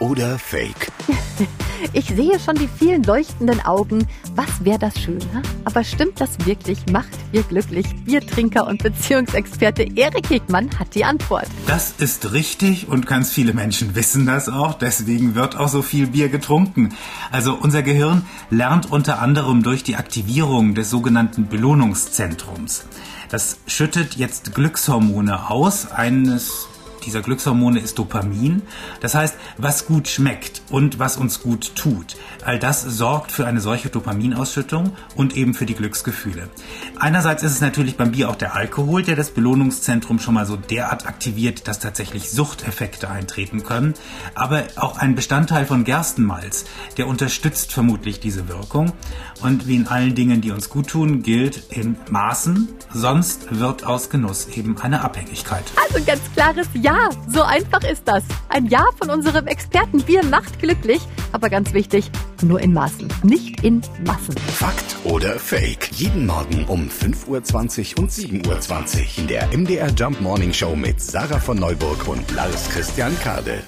oder Fake? Ich sehe schon die vielen leuchtenden Augen. Was wäre das schön, ha? Aber stimmt das wirklich? Macht wir glücklich? Biertrinker und Beziehungsexperte Erik Hegmann hat die Antwort. Das ist richtig und ganz viele Menschen wissen das auch. Deswegen wird auch so viel Bier getrunken. Also unser Gehirn lernt unter anderem durch die Aktivierung des sogenannten Belohnungszentrums. Das schüttet jetzt Glückshormone aus, eines dieser Glückshormone ist Dopamin. Das heißt, was gut schmeckt und was uns gut tut. All das sorgt für eine solche Dopaminausschüttung und eben für die Glücksgefühle. Einerseits ist es natürlich beim Bier auch der Alkohol, der das Belohnungszentrum schon mal so derart aktiviert, dass tatsächlich Suchteffekte eintreten können. Aber auch ein Bestandteil von Gerstenmalz, der unterstützt vermutlich diese Wirkung. Und wie in allen Dingen, die uns gut tun, gilt in Maßen, sonst wird aus Genuss eben eine Abhängigkeit. Also ganz klares Ja, so einfach ist das. Ein Ja von unserem Experten Bier macht glücklich, aber ganz wichtig, nur in Maßen, nicht in Massen. Fakt oder Fake? Jeden Morgen um 5.20 Uhr und 7.20 Uhr in der MDR Jump Morning Show mit Sarah von Neuburg und Lars Christian Kade.